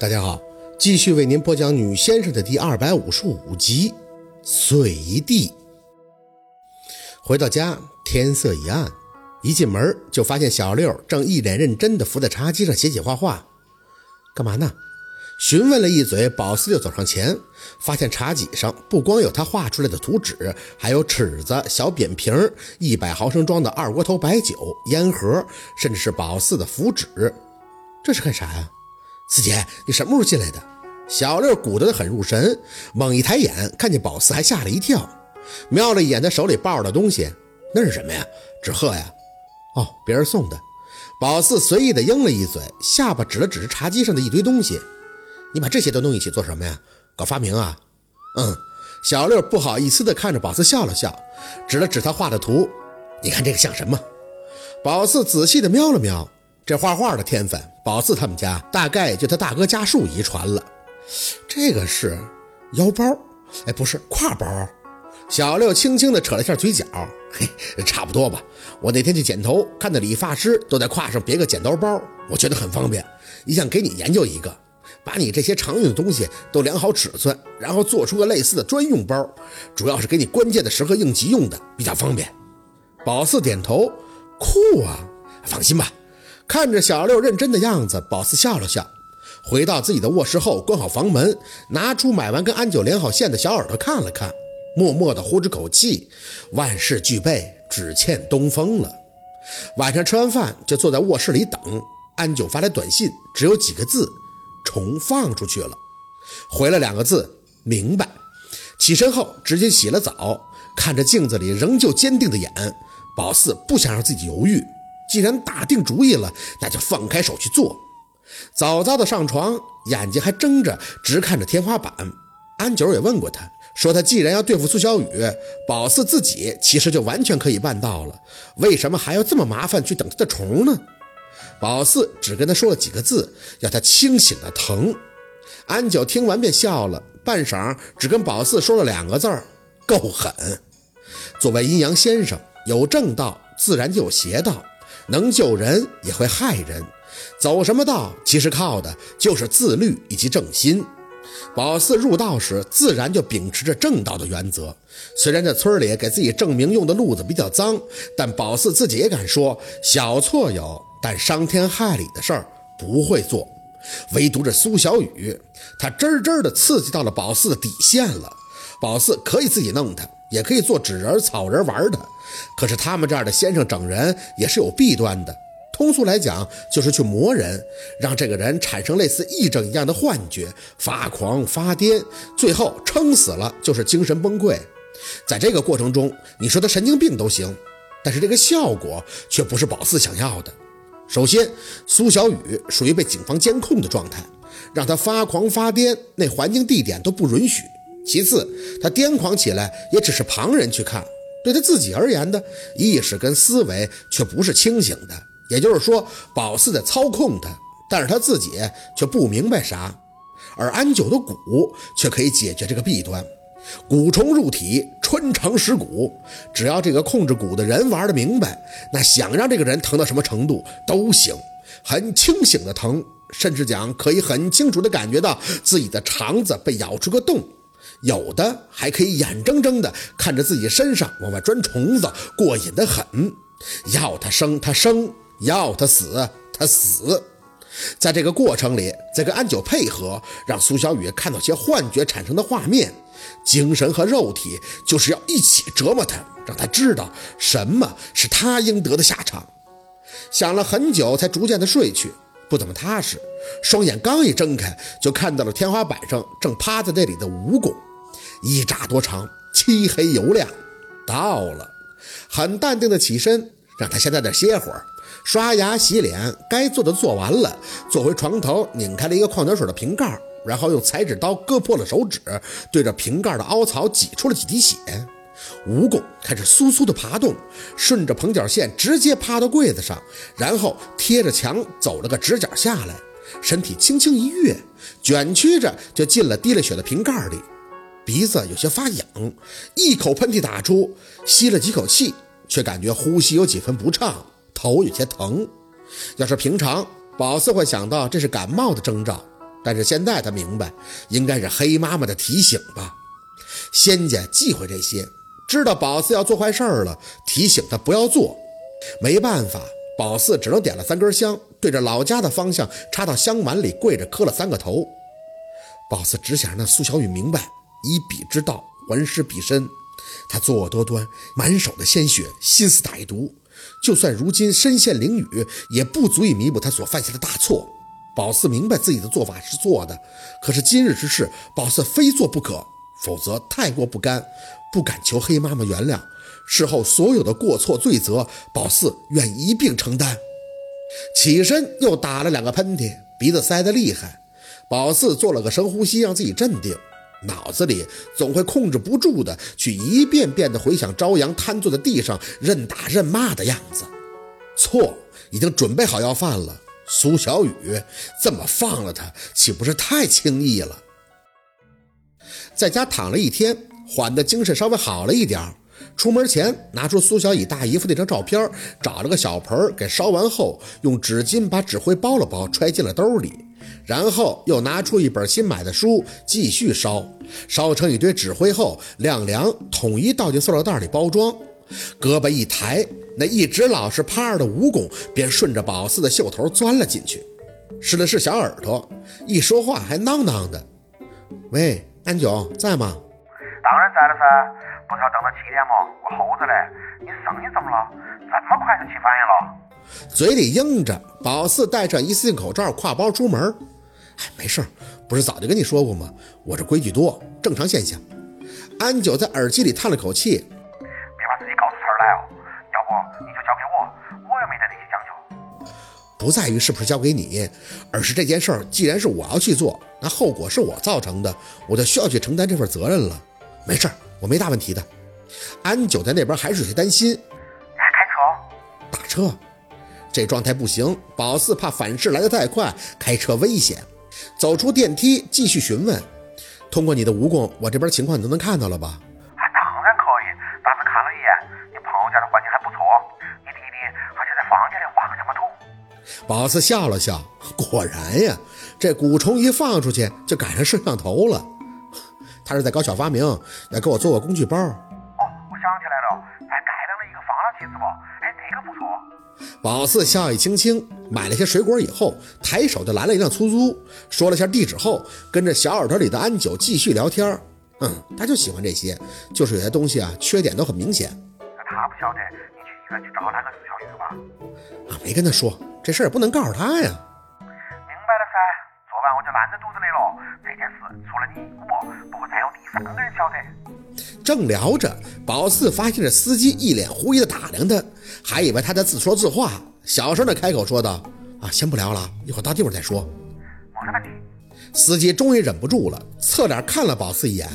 大家好，继续为您播讲《女先生》的第二百五十五集《碎一地》。回到家，天色已暗，一进门就发现小六正一脸认真地伏在茶几上写写画画。干嘛呢？询问了一嘴，宝四就走上前，发现茶几上不光有他画出来的图纸，还有尺子、小扁瓶、一百毫升装的二锅头白酒、烟盒，甚至是宝四的符纸。这是干啥呀？四姐，你什么时候进来的？小六鼓捣得很入神，猛一抬眼看见宝四，还吓了一跳，瞄了一眼他手里抱着的东西，那是什么呀？纸鹤呀？哦，别人送的。宝四随意的应了一嘴，下巴指了指茶几上的一堆东西。你把这些都弄一起做什么呀？搞发明啊？嗯。小六不好意思的看着宝四笑了笑，指了指他画的图。你看这个像什么？宝四仔细的瞄了瞄，这画画的天分，宝四他们家大概就他大哥家树遗传了。这个是腰包，哎，不是挎包。小六轻轻地扯了一下嘴角，嘿，差不多吧。我那天去剪头，看到理发师都在挎上别个剪刀包，我觉得很方便，一想给你研究一个。把你这些常用的东西都量好尺寸，然后做出个类似的专用包，主要是给你关键的时刻应急用的，比较方便。宝四点头，酷啊！放心吧。看着小六认真的样子，宝四笑了笑，回到自己的卧室后，关好房门，拿出买完跟安九连好线的小耳朵看了看，默默的呼着口气，万事俱备，只欠东风了。晚上吃完饭就坐在卧室里等安九发来短信，只有几个字。重放出去了，回了两个字，明白。起身后直接洗了澡，看着镜子里仍旧坚定的眼，宝四不想让自己犹豫，既然打定主意了，那就放开手去做。早早的上床，眼睛还睁着，直看着天花板。安九也问过他，说他既然要对付苏小雨，宝四自己其实就完全可以办到了，为什么还要这么麻烦去等他的虫呢？宝四只跟他说了几个字，要他清醒的疼。安九听完便笑了，半晌只跟宝四说了两个字儿：够狠。作为阴阳先生，有正道自然就有邪道，能救人也会害人。走什么道，其实靠的就是自律以及正心。宝四入道时，自然就秉持着正道的原则。虽然在村里给自己证明用的路子比较脏，但宝四自己也敢说，小错有。但伤天害理的事儿不会做，唯独这苏小雨，他真真的刺激到了宝四的底线了。宝四可以自己弄他，也可以做纸人、草人玩的，可是他们这儿的先生整人也是有弊端的。通俗来讲，就是去磨人，让这个人产生类似癔症一样的幻觉，发狂发癫，最后撑死了就是精神崩溃。在这个过程中，你说他神经病都行，但是这个效果却不是宝四想要的。首先，苏小雨属于被警方监控的状态，让他发狂发癫，那环境地点都不允许。其次，他癫狂起来也只是旁人去看，对他自己而言的意识跟思维却不是清醒的。也就是说，宝四在操控他，但是他自己却不明白啥。而安九的蛊却可以解决这个弊端。蛊虫入体，穿肠蚀骨。只要这个控制蛊的人玩的明白，那想让这个人疼到什么程度都行。很清醒的疼，甚至讲可以很清楚的感觉到自己的肠子被咬出个洞。有的还可以眼睁睁的看着自己身上往外钻虫子，过瘾的很。要他生他生，要他死他死。在这个过程里，再跟安九配合，让苏小雨看到些幻觉产生的画面。精神和肉体就是要一起折磨他，让他知道什么是他应得的下场。想了很久，才逐渐的睡去，不怎么踏实。双眼刚一睁开，就看到了天花板上正趴在那里的蜈蚣，一扎多长，漆黑油亮。到了，很淡定的起身，让他先在这歇会儿，刷牙洗脸，该做的做完了，坐回床头，拧开了一个矿泉水的瓶盖。然后用裁纸刀割破了手指，对着瓶盖的凹槽挤出了几滴血。蜈蚣开始酥酥的爬动，顺着棚角线直接趴到柜子上，然后贴着墙走了个直角下来，身体轻轻一跃，卷曲着就进了滴了血的瓶盖里。鼻子有些发痒，一口喷嚏打出，吸了几口气，却感觉呼吸有几分不畅，头有些疼。要是平常，宝四会想到这是感冒的征兆。但是现在他明白，应该是黑妈妈的提醒吧。仙家忌讳这些，知道宝四要做坏事了，提醒他不要做。没办法，宝四只能点了三根香，对着老家的方向插到香碗里，跪着磕了三个头。宝四只想让苏小雨明白，以彼之道还施彼身。他作恶多端，满手的鲜血，心思歹毒。就算如今身陷囹圄，也不足以弥补他所犯下的大错。宝四明白自己的做法是错的，可是今日之事，宝四非做不可，否则太过不甘，不敢求黑妈妈原谅。事后所有的过错罪责，宝四愿一并承担。起身又打了两个喷嚏，鼻子塞得厉害。宝四做了个深呼吸，让自己镇定。脑子里总会控制不住的去一遍遍的回想朝阳瘫坐在地上任打任骂的样子。错，已经准备好要犯了。苏小雨这么放了他，岂不是太轻易了？在家躺了一天，缓的精神稍微好了一点出门前，拿出苏小雨大姨夫那张照片，找了个小盆给烧完后，用纸巾把纸灰包了包，揣进了兜里。然后又拿出一本新买的书，继续烧，烧成一堆纸灰后晾凉，统一倒进塑料袋里包装。胳膊一抬，那一直老实趴着的蜈蚣便顺着宝四的袖头钻了进去，试了试小耳朵，一说话还囔囔的：“喂，安九在吗？”“当然在了噻，不是要等到七点吗？我候着嘞。你声音怎么了？这么快就起反应了？”嘴里应着，宝四戴上一次性口罩，挎包出门。哎，没事儿不是早就跟你说过吗？我这规矩多，正常现象。安九在耳机里叹了口气，别把自己搞出事儿来哦。要不你就交给我，我也没得那些讲究。不在于是不是交给你，而是这件事儿既然是我要去做，那后果是我造成的，我就需要去承担这份责任了。没事儿我没大问题的。安九在那边还是有些担心。开车？打车。这状态不行，宝四怕反噬来得太快，开车危险。走出电梯，继续询问。通过你的蜈蚣，我这边情况你都能看到了吧？啊，当然可以。当时看了一眼，你朋友家的环境还不错。你弟弟好像在房间里画个什么图？宝四笑了笑，果然呀，这蛊虫一放出去就赶上摄像头了。他是在搞小发明，要给我做个工具包。哦，我想起来了，还改良了一个放大器，是不？哎，这个不错。宝四笑意轻轻，买了些水果以后，抬手就拦了一辆出租，说了下地址后，跟着小耳朵里的安九继续聊天。嗯，他就喜欢这些，就是有些东西啊，缺点都很明显。那他不晓得你去医院去找那个苏小雨吧？啊，没跟他说，这事儿也不能告诉他呀。明白了噻，昨晚我就烂在肚子里了。这件事除了你我，不会再有第三个人晓得。正聊着，宝四发现这司机一脸狐疑的打量他，还以为他在自说自话，小声的开口说道：“啊，先不聊了，一会儿到地方再说。”没问题。司机终于忍不住了，侧脸看了宝四一眼：“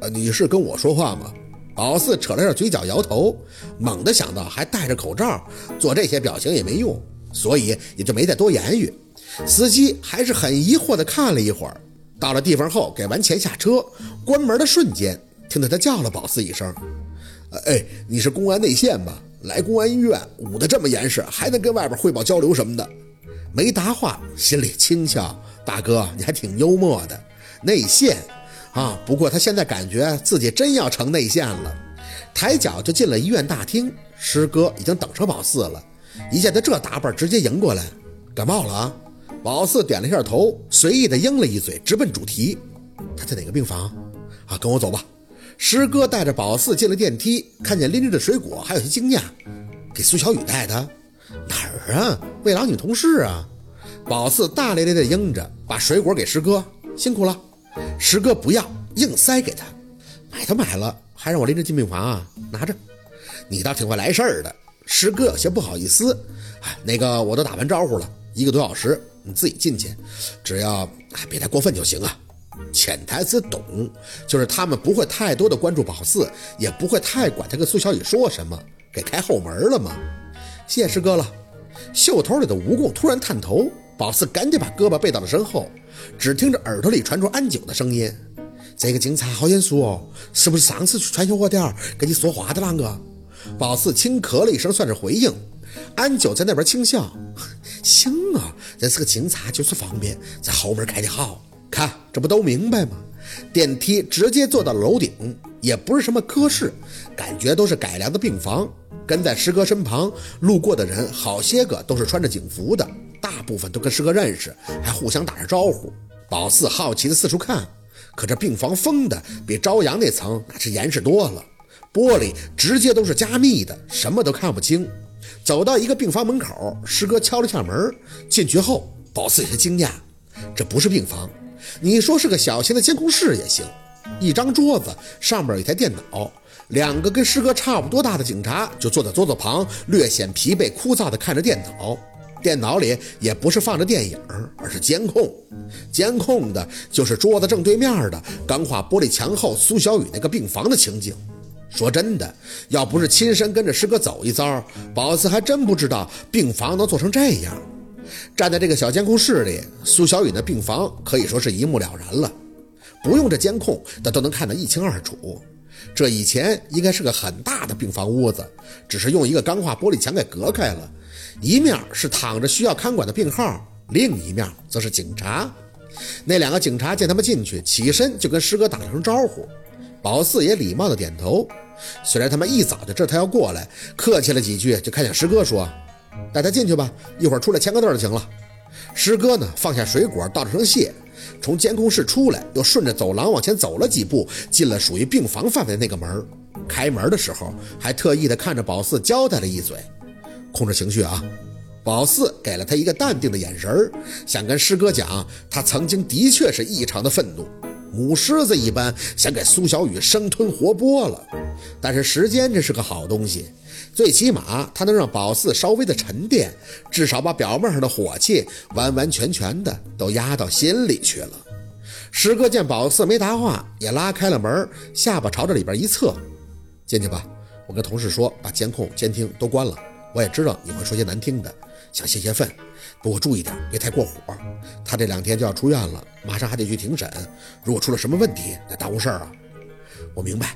呃，你是跟我说话吗？”宝四扯了下嘴角，摇头，猛地想到还戴着口罩，做这些表情也没用，所以也就没再多言语。司机还是很疑惑的看了一会儿，到了地方后给完钱下车，关门的瞬间。听到他叫了宝四一声，哎，你是公安内线吧？来公安医院，捂得这么严实，还能跟外边汇报交流什么的？没答话，心里轻笑。大哥，你还挺幽默的。内线啊，不过他现在感觉自己真要成内线了。抬脚就进了医院大厅，师哥已经等着宝四了。一见他这打扮，直接迎过来，感冒了啊？宝四点了一下头，随意的应了一嘴，直奔主题。他在哪个病房？啊，跟我走吧。师哥带着宝四进了电梯，看见拎着的水果，还有些惊讶。给苏小雨带的？哪儿啊？魏老女同事啊！宝四大咧咧的应着，把水果给师哥，辛苦了。师哥不要，硬塞给他。买都买了，还让我拎着进病房啊？拿着。你倒挺会来事儿的。师哥有些不好意思。哎，那个我都打完招呼了，一个多小时，你自己进去，只要别太过分就行啊。潜台词懂，就是他们不会太多的关注宝四，也不会太管他跟苏小雨说什么，给开后门了吗？谢谢师哥了。袖头里的蜈蚣突然探头，宝四赶紧把胳膊背到了身后，只听着耳朵里传出安九的声音：“这个警察好严肃哦，是不是上次去传销货店跟你说话的那个？”宝四轻咳了一声，算是回应。安九在那边轻笑：“ 行啊，这是个警察，就是方便，在后门开的好。看，这不都明白吗？电梯直接坐到了楼顶，也不是什么科室，感觉都是改良的病房。跟在师哥身旁路过的人，好些个都是穿着警服的，大部分都跟师哥认识，还互相打着招呼。宝四好奇的四处看，可这病房封的比朝阳那层那是严实多了，玻璃直接都是加密的，什么都看不清。走到一个病房门口，师哥敲了下门，进去后，宝四有些惊讶，这不是病房。你说是个小型的监控室也行，一张桌子上面有一台电脑，两个跟师哥差不多大的警察就坐在桌子旁，略显疲惫枯燥的看着电脑。电脑里也不是放着电影，而是监控，监控的就是桌子正对面的钢化玻璃墙后苏小雨那个病房的情景。说真的，要不是亲身跟着师哥走一遭，宝四还真不知道病房能做成这样。站在这个小监控室里，苏小雨的病房可以说是一目了然了。不用这监控，他都能看得一清二楚。这以前应该是个很大的病房屋子，只是用一个钢化玻璃墙给隔开了。一面是躺着需要看管的病号，另一面则是警察。那两个警察见他们进去，起身就跟师哥打了声招呼。宝四也礼貌的点头。虽然他们一早就知道他要过来，客气了几句，就看见师哥说。带他进去吧，一会儿出来签个字就行了。师哥呢，放下水果，道了声谢，从监控室出来，又顺着走廊往前走了几步，进了属于病房范围那个门。开门的时候，还特意的看着宝四交代了一嘴：“控制情绪啊。”宝四给了他一个淡定的眼神儿想跟师哥讲，他曾经的确是异常的愤怒，母狮子一般想给苏小雨生吞活剥了。但是时间这是个好东西。最起码，他能让宝四稍微的沉淀，至少把表面上的火气完完全全的都压到心里去了。师哥见宝四没答话，也拉开了门，下巴朝着里边一侧：“进去吧，我跟同事说，把监控、监听都关了。我也知道你会说些难听的，想泄泄愤，不过注意点，别太过火。他这两天就要出院了，马上还得去庭审，如果出了什么问题，那耽误事儿啊。我明白。”